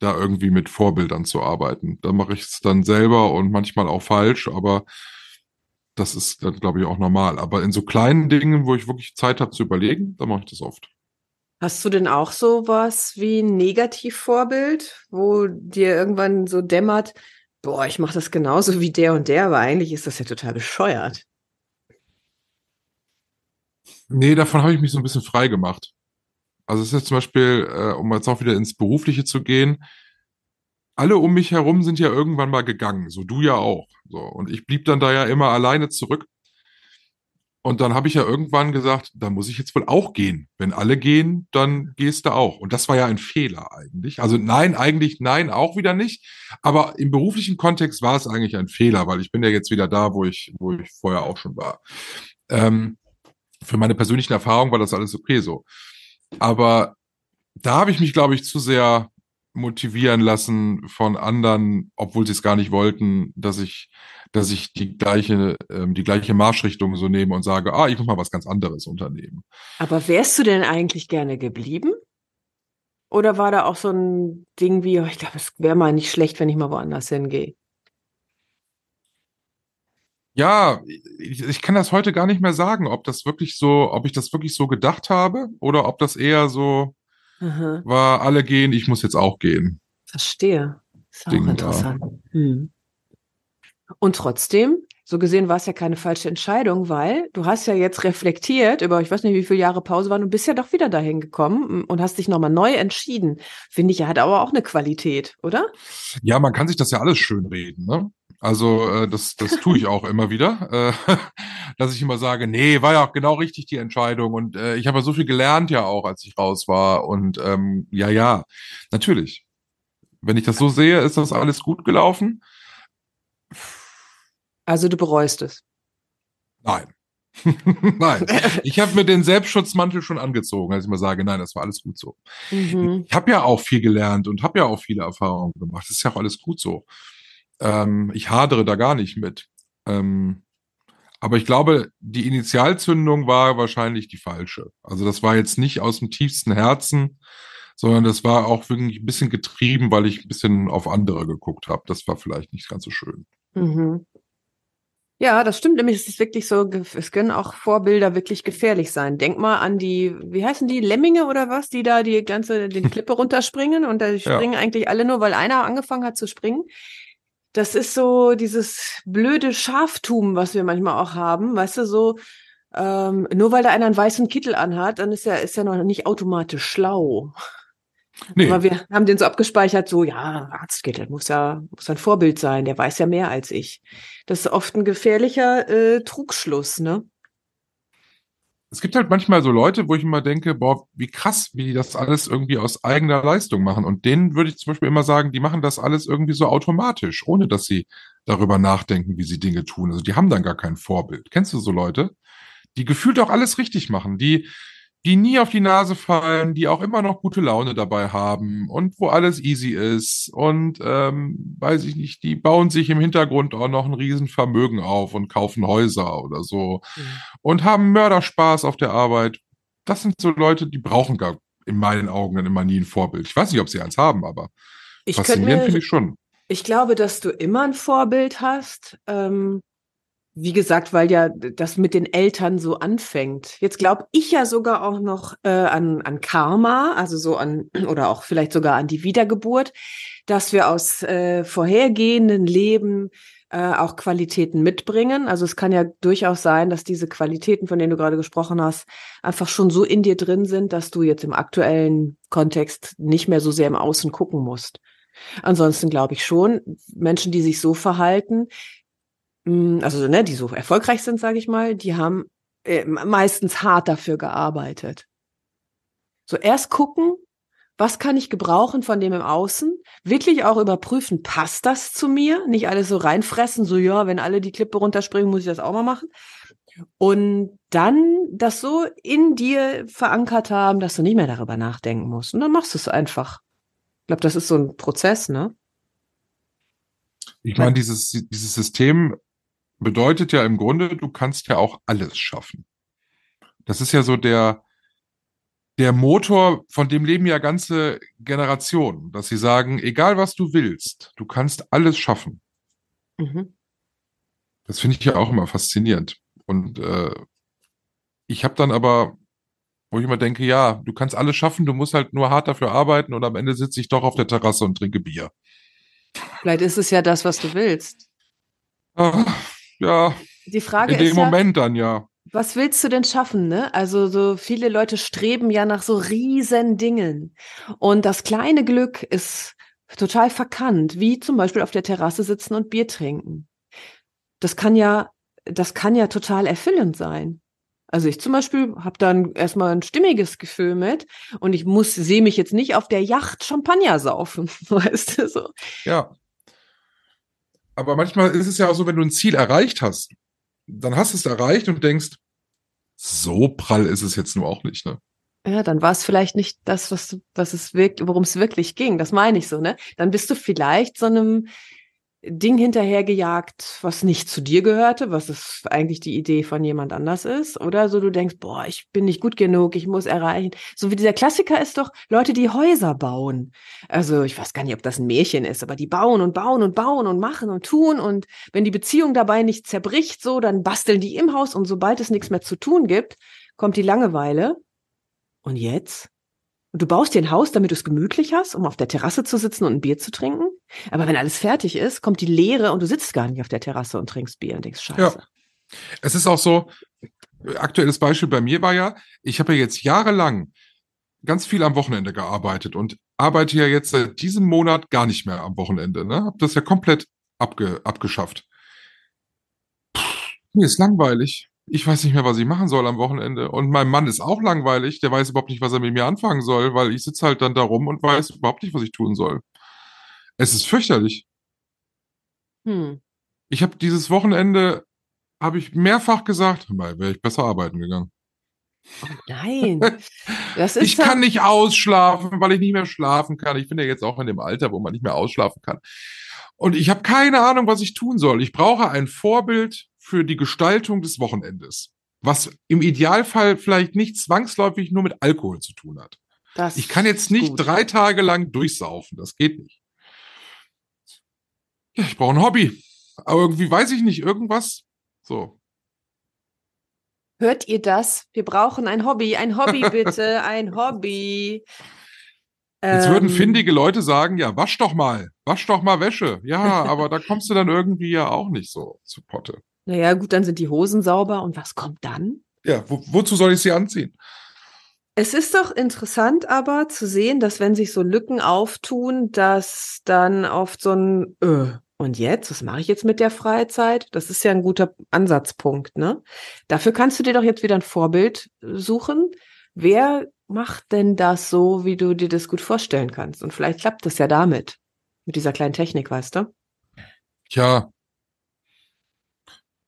da irgendwie mit Vorbildern zu arbeiten. Da mache ich es dann selber und manchmal auch falsch, aber das ist dann, glaube ich, auch normal. Aber in so kleinen Dingen, wo ich wirklich Zeit habe zu überlegen, da mache ich das oft. Hast du denn auch sowas wie ein Negativvorbild, wo dir irgendwann so dämmert, boah, ich mache das genauso wie der und der, aber eigentlich ist das ja total bescheuert. Nee, davon habe ich mich so ein bisschen frei gemacht. Also es ist jetzt zum Beispiel, äh, um jetzt auch wieder ins Berufliche zu gehen, alle um mich herum sind ja irgendwann mal gegangen, so du ja auch. So, und ich blieb dann da ja immer alleine zurück. Und dann habe ich ja irgendwann gesagt, da muss ich jetzt wohl auch gehen. Wenn alle gehen, dann gehst du auch. Und das war ja ein Fehler eigentlich. Also nein, eigentlich nein, auch wieder nicht. Aber im beruflichen Kontext war es eigentlich ein Fehler, weil ich bin ja jetzt wieder da, wo ich, wo ich vorher auch schon war. Ähm, für meine persönlichen Erfahrungen war das alles okay so. Aber da habe ich mich, glaube ich, zu sehr motivieren lassen von anderen, obwohl sie es gar nicht wollten, dass ich dass ich die gleiche, ähm, die gleiche Marschrichtung so nehme und sage, ah, ich muss mal was ganz anderes unternehmen. Aber wärst du denn eigentlich gerne geblieben? Oder war da auch so ein Ding wie, oh, ich glaube, es wäre mal nicht schlecht, wenn ich mal woanders hingehe? Ja, ich, ich kann das heute gar nicht mehr sagen, ob das wirklich so, ob ich das wirklich so gedacht habe oder ob das eher so Aha, war, alle gehen, ich muss jetzt auch gehen. verstehe. Ist auch Ding, ja. interessant. Hm. Und trotzdem, so gesehen war es ja keine falsche Entscheidung, weil du hast ja jetzt reflektiert über, ich weiß nicht, wie viele Jahre Pause waren und bist ja doch wieder dahin gekommen und hast dich nochmal neu entschieden. Finde ich, hat aber auch eine Qualität, oder? Ja, man kann sich das ja alles schönreden, ne? Also äh, das, das tue ich auch immer wieder, äh, [LAUGHS] dass ich immer sage, nee, war ja auch genau richtig die Entscheidung und äh, ich habe ja so viel gelernt ja auch, als ich raus war und ähm, ja, ja, natürlich. Wenn ich das so sehe, ist das alles gut gelaufen. Also du bereust es. Nein. [LAUGHS] nein. Ich habe mir den Selbstschutzmantel schon angezogen, als ich mal sage, nein, das war alles gut so. Mhm. Ich habe ja auch viel gelernt und habe ja auch viele Erfahrungen gemacht. Das ist ja auch alles gut so. Ähm, ich hadere da gar nicht mit. Ähm, aber ich glaube, die Initialzündung war wahrscheinlich die falsche. Also das war jetzt nicht aus dem tiefsten Herzen, sondern das war auch wirklich ein bisschen getrieben, weil ich ein bisschen auf andere geguckt habe. Das war vielleicht nicht ganz so schön. Mhm. Ja, das stimmt nämlich. Es ist wirklich so, es können auch Vorbilder wirklich gefährlich sein. Denk mal an die, wie heißen die, Lemminge oder was, die da die ganze, die [LAUGHS] Klippe runterspringen und da Ja. springen eigentlich alle nur, weil einer angefangen hat zu springen. Das ist so dieses blöde Schaftum, was wir manchmal auch haben, weißt du, so, ähm, nur weil da einer einen weißen Kittel anhat, dann ist er, ist er noch nicht automatisch schlau. Nee, Aber wir haben den so abgespeichert, so, ja, Arztkittel muss ja, muss ein Vorbild sein, der weiß ja mehr als ich. Das ist oft ein gefährlicher äh, Trugschluss, ne? Es gibt halt manchmal so Leute, wo ich immer denke, boah, wie krass, wie die das alles irgendwie aus eigener Leistung machen. Und denen würde ich zum Beispiel immer sagen, die machen das alles irgendwie so automatisch, ohne dass sie darüber nachdenken, wie sie Dinge tun. Also die haben dann gar kein Vorbild. Kennst du so Leute? Die gefühlt auch alles richtig machen, die, die nie auf die Nase fallen, die auch immer noch gute Laune dabei haben und wo alles easy ist und ähm, weiß ich nicht, die bauen sich im Hintergrund auch noch ein Riesenvermögen auf und kaufen Häuser oder so und haben Mörderspaß auf der Arbeit. Das sind so Leute, die brauchen gar in meinen Augen dann immer nie ein Vorbild. Ich weiß nicht, ob sie eins haben, aber Ich faszinierend finde ich schon. ich glaube, dass du immer ein Vorbild hast. Ähm, wie gesagt, weil ja das mit den Eltern so anfängt. Jetzt glaube ich ja sogar auch noch äh, an, an Karma, also so an, [CLEARS THROAT] oder auch vielleicht sogar an die Wiedergeburt, dass wir aus äh, vorhergehenden Leben äh, auch Qualitäten mitbringen. Also es kann ja durchaus sein, dass diese Qualitäten, von denen du gerade gesprochen hast, einfach schon so in dir drin sind, dass du jetzt im aktuellen Kontext nicht mehr so sehr im Außen gucken musst. Ansonsten glaube ich schon, Menschen, die sich so verhalten, also ne, die so erfolgreich sind, sage ich mal, die haben äh, meistens hart dafür gearbeitet. So erst gucken, was kann ich gebrauchen von dem im Außen? Wirklich auch überprüfen, passt das zu mir? Nicht alles so reinfressen, so ja, wenn alle die Klippe runterspringen, muss ich das auch mal machen. Und dann das so in dir verankert haben, dass du nicht mehr darüber nachdenken musst. Und dann machst du es einfach. Ich glaube, das ist so ein Prozess, ne? Ich meine, dieses, dieses System bedeutet ja im Grunde, du kannst ja auch alles schaffen. Das ist ja so der, der Motor, von dem leben ja ganze Generationen, dass sie sagen, egal was du willst, du kannst alles schaffen. Mhm. Das finde ich ja auch immer faszinierend. Und äh, ich habe dann aber, wo ich immer denke, ja, du kannst alles schaffen, du musst halt nur hart dafür arbeiten und am Ende sitze ich doch auf der Terrasse und trinke Bier. Vielleicht ist es ja das, was du willst. Ah, ja, Die Frage in dem ist ja, Moment dann ja. was willst du denn schaffen, ne? Also so viele Leute streben ja nach so riesen Dingen. Und das kleine Glück ist total verkannt, wie zum Beispiel auf der Terrasse sitzen und Bier trinken. Das kann ja, das kann ja total erfüllend sein. Also ich zum Beispiel habe dann erstmal ein stimmiges Gefühl mit und ich muss, sehe mich jetzt nicht auf der Yacht Champagner saufen, [LAUGHS] weißt du so. Ja. Aber manchmal ist es ja auch so, wenn du ein Ziel erreicht hast, dann hast du es erreicht und denkst, so prall ist es jetzt nur auch nicht, ne? Ja, dann war es vielleicht nicht das, was, was es wirkt, worum es wirklich ging. Das meine ich so, ne? Dann bist du vielleicht so einem Ding hinterhergejagt, was nicht zu dir gehörte, was es eigentlich die Idee von jemand anders ist. Oder so du denkst, boah, ich bin nicht gut genug, ich muss erreichen. So wie dieser Klassiker ist doch Leute, die Häuser bauen. Also ich weiß gar nicht, ob das ein Märchen ist, aber die bauen und bauen und bauen und machen und tun. Und wenn die Beziehung dabei nicht zerbricht, so, dann basteln die im Haus und sobald es nichts mehr zu tun gibt, kommt die Langeweile. Und jetzt? Du baust dir ein Haus, damit du es gemütlich hast, um auf der Terrasse zu sitzen und ein Bier zu trinken. Aber wenn alles fertig ist, kommt die Leere und du sitzt gar nicht auf der Terrasse und trinkst Bier und denkst, scheiße. Ja. Es ist auch so, aktuelles Beispiel bei mir war ja, ich habe ja jetzt jahrelang ganz viel am Wochenende gearbeitet und arbeite ja jetzt seit diesem Monat gar nicht mehr am Wochenende. Ne? Hab das ja komplett abge abgeschafft. Puh, mir ist langweilig. Ich weiß nicht mehr, was ich machen soll am Wochenende. Und mein Mann ist auch langweilig. Der weiß überhaupt nicht, was er mit mir anfangen soll, weil ich sitze halt dann da rum und weiß überhaupt nicht, was ich tun soll. Es ist fürchterlich. Hm. Ich habe dieses Wochenende, habe ich mehrfach gesagt, mal wäre ich besser arbeiten gegangen. Nein. [LAUGHS] Das ist Ich kann nicht ausschlafen, weil ich nicht mehr schlafen kann. Ich bin ja jetzt auch in dem Alter, wo man nicht mehr ausschlafen kann. Und ich habe keine Ahnung, was ich tun soll. Ich brauche ein Vorbild für die Gestaltung des Wochenendes, was im Idealfall vielleicht nicht zwangsläufig nur mit Alkohol zu tun hat. das Ich kann jetzt nicht gut. drei Tage lang durchsaufen. Das geht nicht. Ja, ich brauche ein Hobby. Aber irgendwie weiß ich nicht, irgendwas. So. Hört ihr das? Wir brauchen ein Hobby, ein Hobby [LAUGHS] bitte, ein Hobby. Jetzt würden Ähm, findige Leute sagen, ja, wasch doch mal, wasch doch mal Wäsche. Ja, aber da kommst du dann irgendwie ja auch nicht so zu Potte. Naja, gut, dann sind die Hosen sauber und was kommt dann? Ja, wo, wozu soll ich sie anziehen? Es ist doch interessant aber zu sehen, dass wenn sich so Lücken auftun, dass dann oft so ein äh, und jetzt, was mache ich jetzt mit der Freizeit? Das ist ja ein guter Ansatzpunkt, ne? Dafür kannst du dir doch jetzt wieder ein Vorbild suchen. Wer macht denn das so, wie du dir das gut vorstellen kannst? Und vielleicht klappt das ja damit. Mit dieser kleinen Technik, weißt du? Tja,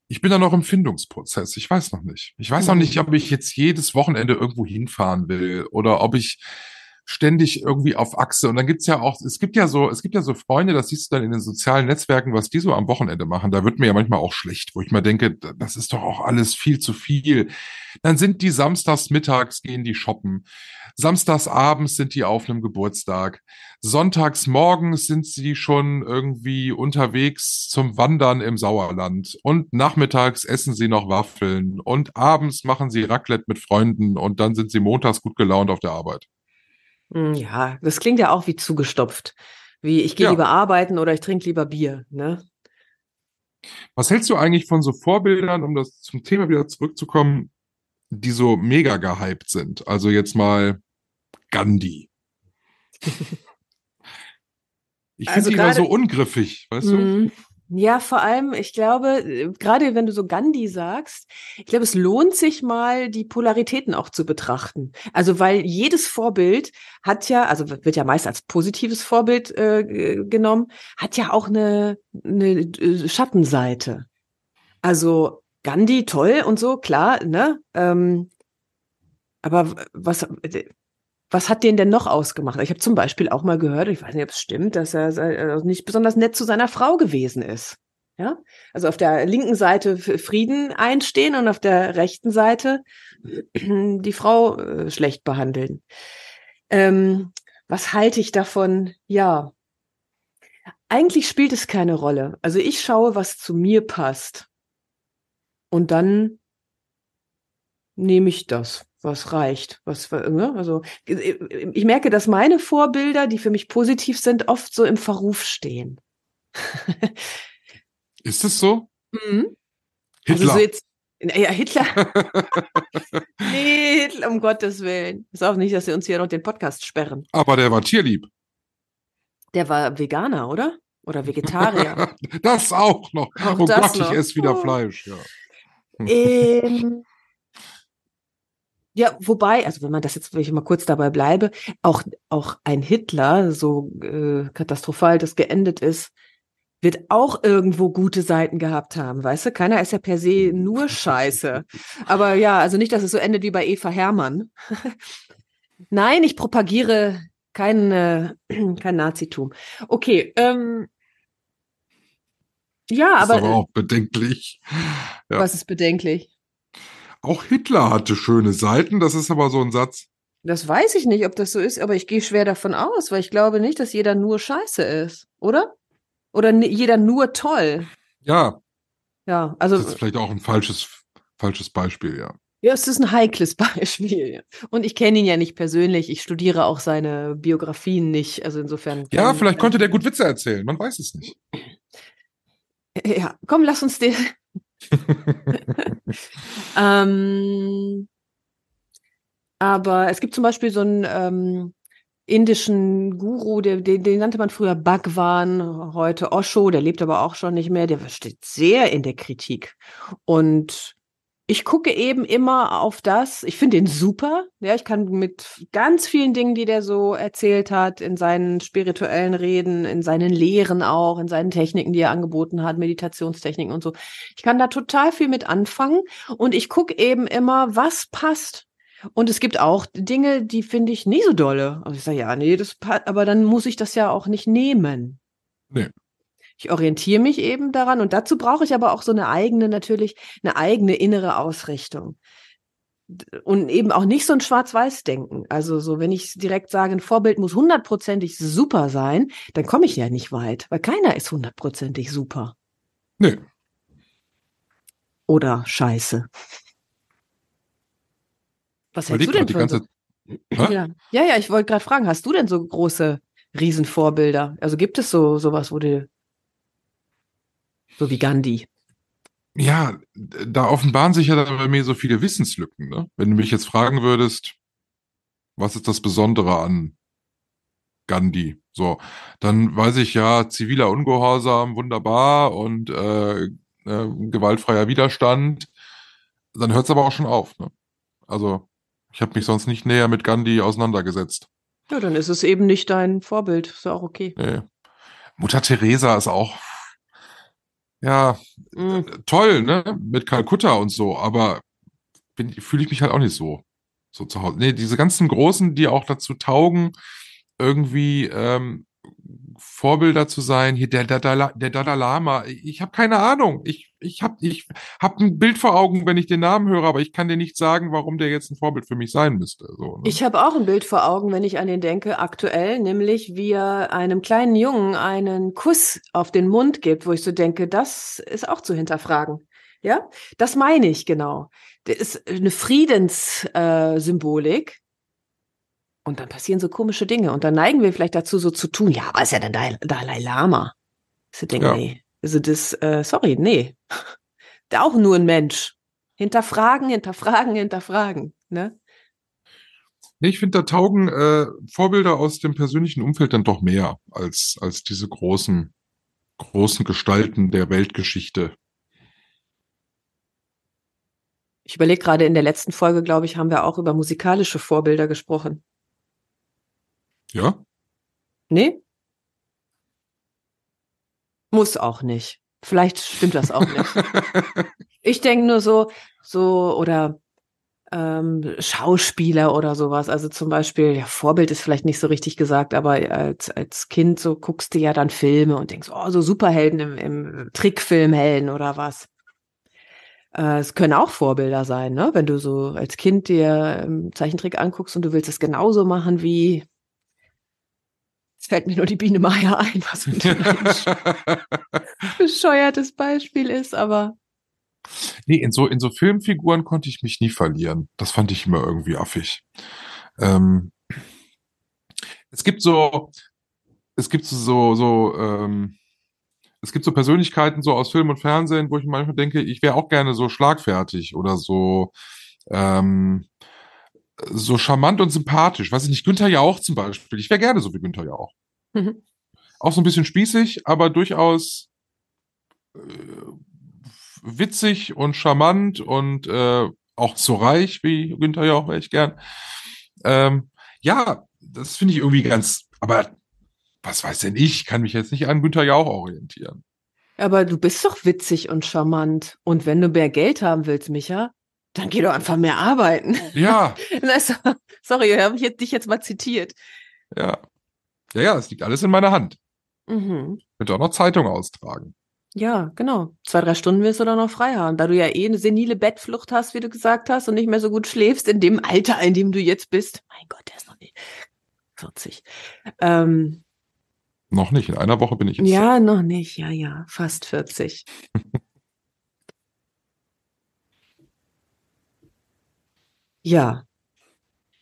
ich bin da noch im Findungsprozess. Ich weiß noch nicht. Ich weiß noch nicht, ob ich jetzt jedes Wochenende irgendwo hinfahren will oder ob ich ständig irgendwie auf Achse. Und dann gibt's ja auch, es gibt ja so, es gibt ja so Freunde, das siehst du dann in den sozialen Netzwerken, was die so am Wochenende machen. Da wird mir ja manchmal auch schlecht, wo ich mal denke, das ist doch auch alles viel zu viel. Dann sind die samstags mittags, gehen die shoppen. Samstags abends sind die auf einem Geburtstag. Sonntags morgens sind sie schon irgendwie unterwegs zum Wandern im Sauerland. Und nachmittags essen sie noch Waffeln. Und abends machen sie Raclette mit Freunden. Und dann sind sie montags gut gelaunt auf der Arbeit. Hm, Ja, das klingt ja auch wie zugestopft. Wie ich gehe Ja. lieber arbeiten oder ich trinke lieber Bier, ne? Was hältst du eigentlich von so Vorbildern, um das zum Thema wieder zurückzukommen, die so mega gehypt sind? Also jetzt mal Gandhi. [LAUGHS] Ich Also finde die immer so ungriffig, weißt du? Ja, vor allem, ich glaube, äh, gerade wenn du so Gandhi sagst, ich glaube, es lohnt sich mal, die Polaritäten auch zu betrachten. Also, weil jedes Vorbild hat ja, also wird ja meist als positives Vorbild äh, genommen, hat ja auch eine, eine äh, Schattenseite. Also Gandhi, toll und so, klar, ne? Ähm, aber was, was hat den denn noch ausgemacht? Ich habe zum Beispiel auch mal gehört, ich weiß nicht, ob es stimmt, dass er äh, nicht besonders nett zu seiner Frau gewesen ist. Ja, also auf der linken Seite Frieden einstehen und auf der rechten Seite [CLEARS THROAT] die Frau äh, schlecht behandeln. Ähm, was halte ich davon? Ja, eigentlich spielt es keine Rolle. Also ich schaue, was zu mir passt. Und dann nehme ich das, was reicht. Was, ne? Also ich merke, dass meine Vorbilder, die für mich positiv sind, oft so im Verruf stehen. [LAUGHS] Ist es so? Mhm. Hitler. Also so jetzt, ja, Hitler. [LAUGHS] nee, Hitler, um Gottes Willen. Ist auch nicht, dass sie uns hier noch den Podcast sperren. Aber der war tierlieb. Der war Veganer, oder? Oder Vegetarier. [LAUGHS] das auch noch. Auch oh Gott, noch. ich esse wieder Oh. Fleisch. Ja. ähm, ja, wobei, also wenn man das jetzt, wenn ich mal kurz dabei bleibe, auch, auch ein Hitler, so äh, katastrophal das geendet ist, wird auch irgendwo gute Seiten gehabt haben, weißt du? Keiner ist ja per se nur scheiße. Aber ja, also nicht, dass es so endet wie bei Eva Hermann. [LAUGHS] Nein, ich propagiere kein, äh, [CLEARS THROAT] kein Nazitum. Okay, ähm, ja, ist aber, aber auch bedenklich. ja. was ist bedenklich? Auch Hitler hatte schöne Seiten, das ist aber so ein Satz. Das weiß ich nicht, ob das so ist, aber ich gehe schwer davon aus, weil ich glaube nicht, dass jeder nur scheiße ist, oder? Oder jeder nur toll. Ja, Ja, also das ist vielleicht auch ein falsches, falsches Beispiel, ja. ja, es ist ein heikles [LAUGHS] Beispiel. Und ich kenne ihn ja nicht persönlich. Ich studiere auch seine Biografien nicht. Also insofern. Ja, vielleicht konnte der gut Witze erzählen, man weiß es nicht. Ja, komm, lass uns den. [LAUGHS] ähm, aber es gibt zum Beispiel so einen ähm, indischen Guru, der, den, den nannte man früher Bhagwan, heute Osho, der lebt aber auch schon nicht mehr, der steht sehr in der Kritik. Und ich gucke eben immer auf das, ich finde ihn super, ja, ich kann mit ganz vielen Dingen, die der so erzählt hat, in seinen spirituellen Reden, in seinen Lehren auch, in seinen Techniken, die er angeboten hat, Meditationstechniken und so. Ich kann da total viel mit anfangen und ich gucke eben immer, was passt. Und es gibt auch Dinge, die finde ich nie so dolle. Also ich sage, ja, nee, das passt, aber dann muss ich das ja auch nicht nehmen. Nee. Ich orientiere mich eben daran und dazu brauche ich aber auch so eine eigene, natürlich, eine eigene innere Ausrichtung. Und eben auch nicht so ein Schwarz-Weiß-Denken. Also so, wenn ich direkt sage, ein Vorbild muss hundertprozentig super sein, dann komme ich ja nicht weit, weil keiner ist hundertprozentig super. Nee. Oder scheiße. Was hältst du denn von so? Ja. ja, ja, ich wollte gerade fragen, hast du denn so große Riesenvorbilder? Also gibt es so sowas, wo du so wie Gandhi? ja, da offenbaren sich ja dann bei mir so viele Wissenslücken, ne? Wenn du mich jetzt fragen würdest, was ist das Besondere an Gandhi? So, dann weiß ich ja, ziviler Ungehorsam, wunderbar und äh, äh, gewaltfreier Widerstand. Dann hört es aber auch schon auf. Ne? Also, ich habe mich sonst nicht näher mit Gandhi auseinandergesetzt. Ja, dann ist es eben nicht dein Vorbild. Ist ja auch okay. Nee. Mutter Teresa ist auch, ja, Mm. toll, ne? Mit Kalkutta und so, aber fühle ich mich halt auch nicht so, so zu Hause. Nee, diese ganzen Großen, die auch dazu taugen, irgendwie ähm, Vorbilder zu sein, hier der, der, der, der Dalai Lama, ich habe keine Ahnung. Ich, ich habe ich hab ein Bild vor Augen, wenn ich den Namen höre, aber ich kann dir nicht sagen, warum der jetzt ein Vorbild für mich sein müsste. So, ne? Ich habe auch ein Bild vor Augen, wenn ich an den denke, aktuell, nämlich wie er einem kleinen Jungen einen Kuss auf den Mund gibt, wo ich so denke, das ist auch zu hinterfragen. Ja, das meine ich genau. Das ist eine Friedenssymbolik. Äh. Und dann passieren so komische Dinge. Und dann neigen wir vielleicht dazu, so zu tun, ja, was ist ja der Dalai, Dalai Lama? So denke, Ja. nee. Also das, äh, sorry, nee. [LAUGHS] Der auch nur ein Mensch. Hinterfragen, hinterfragen, hinterfragen. Ne? Nee, ich finde, da taugen äh, Vorbilder aus dem persönlichen Umfeld dann doch mehr als, als diese großen, großen Gestalten der Weltgeschichte. Ich überlege gerade, in der letzten Folge, glaube ich, haben wir auch über musikalische Vorbilder gesprochen. Ja? Nee? Muss auch nicht. Vielleicht stimmt das auch nicht. [LAUGHS] Ich denke nur so, so, oder ähm, Schauspieler oder sowas. Also zum Beispiel, ja, Vorbild ist vielleicht nicht so richtig gesagt, aber als, als Kind so guckst du ja dann Filme und denkst, oh, so Superhelden im, im Trickfilmhelden oder was. Äh, es können auch Vorbilder sein, ne? Wenn du so als Kind dir ähm, Zeichentrick anguckst und du willst es genauso machen wie es fällt mir nur die Biene Meier ein, was ein [LAUGHS] bescheuertes Beispiel ist, aber Nee, in so, in so Filmfiguren konnte ich mich nie verlieren. Das fand ich immer irgendwie affig. Ähm, es gibt so, es gibt so, so, ähm, es gibt so Persönlichkeiten so aus Film und Fernsehen, wo ich manchmal denke, ich wäre auch gerne so schlagfertig oder so, ähm, so charmant und sympathisch. Weiß ich nicht, Günther Jauch zum Beispiel. Ich wäre gerne so wie Günther Jauch. Mhm. Auch so ein bisschen spießig, aber durchaus äh, witzig und charmant und äh, auch so reich wie Günther Jauch wäre ich gern. Ähm, ja, das finde ich irgendwie ganz, aber was weiß denn ich, kann mich jetzt nicht an Günther Jauch orientieren. Aber du bist doch witzig und charmant. Und wenn du mehr Geld haben willst, Micha, dann geh doch einfach mehr arbeiten. Ja. [LAUGHS] sorry, habe ich jetzt, dich jetzt mal zitiert. Ja. Ja, ja, es liegt alles in meiner Hand. Mhm. Ich könnte auch noch Zeitung austragen. Ja, genau. Zwei, drei Stunden wirst du dann noch frei haben, da du ja eh eine senile Bettflucht hast, wie du gesagt hast, und nicht mehr so gut schläfst in dem Alter, in dem du jetzt bist. Mein Gott, der ist noch nicht 40. Ähm, noch nicht, in einer Woche bin ich es. Ja, noch nicht, ja, ja, fast 40. [LAUGHS] ja.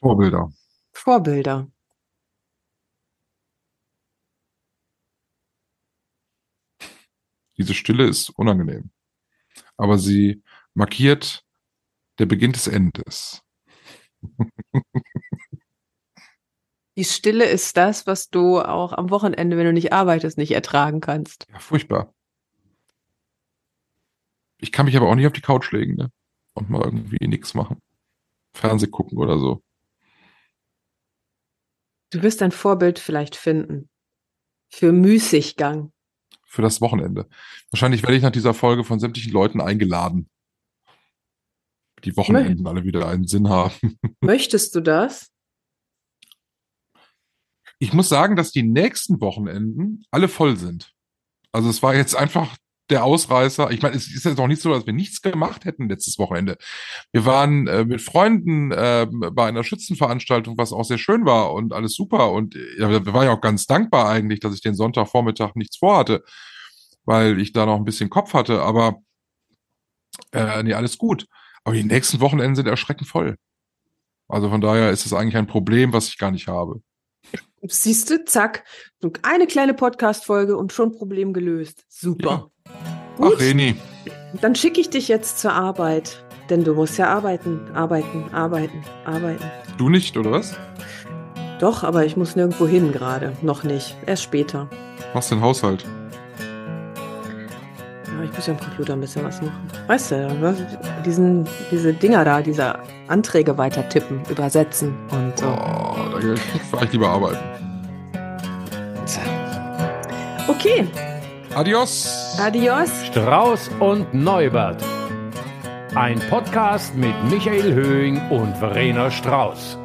Vorbilder. Vorbilder. Diese Stille ist unangenehm. Aber sie markiert der Beginn des Endes. Die Stille ist das, was du auch am Wochenende, wenn du nicht arbeitest, nicht ertragen kannst. Ja, furchtbar. Ich kann mich aber auch nicht auf die Couch legen ne? und mal irgendwie nichts machen. Fernseh gucken oder so. Du wirst ein Vorbild vielleicht finden. Für Müßiggang für das Wochenende. Wahrscheinlich werde ich nach dieser Folge von sämtlichen Leuten eingeladen. Die Wochenenden Mö alle wieder einen Sinn haben. [LAUGHS] Möchtest du das? Ich muss sagen, dass die nächsten Wochenenden alle voll sind. Also es war jetzt einfach der Ausreißer. Ich meine, es ist jetzt auch nicht so, dass wir nichts gemacht hätten letztes Wochenende. Wir waren äh, mit Freunden äh, bei einer Schützenveranstaltung, was auch sehr schön war und alles super. Und äh, wir waren ja auch ganz dankbar eigentlich, dass ich den Sonntagvormittag nichts vorhatte, weil ich da noch ein bisschen Kopf hatte. Aber äh, nee, alles gut. Aber die nächsten Wochenenden sind erschreckend voll. Also von daher ist es eigentlich ein Problem, was ich gar nicht habe. Siehst du, zack, eine kleine Podcast-Folge und schon Problem gelöst. Super. Ja. Gut. Ach, Reni. Dann schicke ich dich jetzt zur Arbeit. Denn du musst ja arbeiten, arbeiten, arbeiten, arbeiten. Du nicht, oder was? Doch, aber ich muss nirgendwo hin gerade. Noch nicht. Erst später. Machst den Haushalt? Ja, ich muss ja am Computer ein bisschen was machen. Weißt du, ne? diesen, diese Dinger da, diese Anträge weiter tippen, übersetzen und so. Oh, da fahre ich lieber arbeiten. Okay. Adios. Adios. Strauß und Neubert. Ein Podcast mit Michael Höhing und Verena Strauß.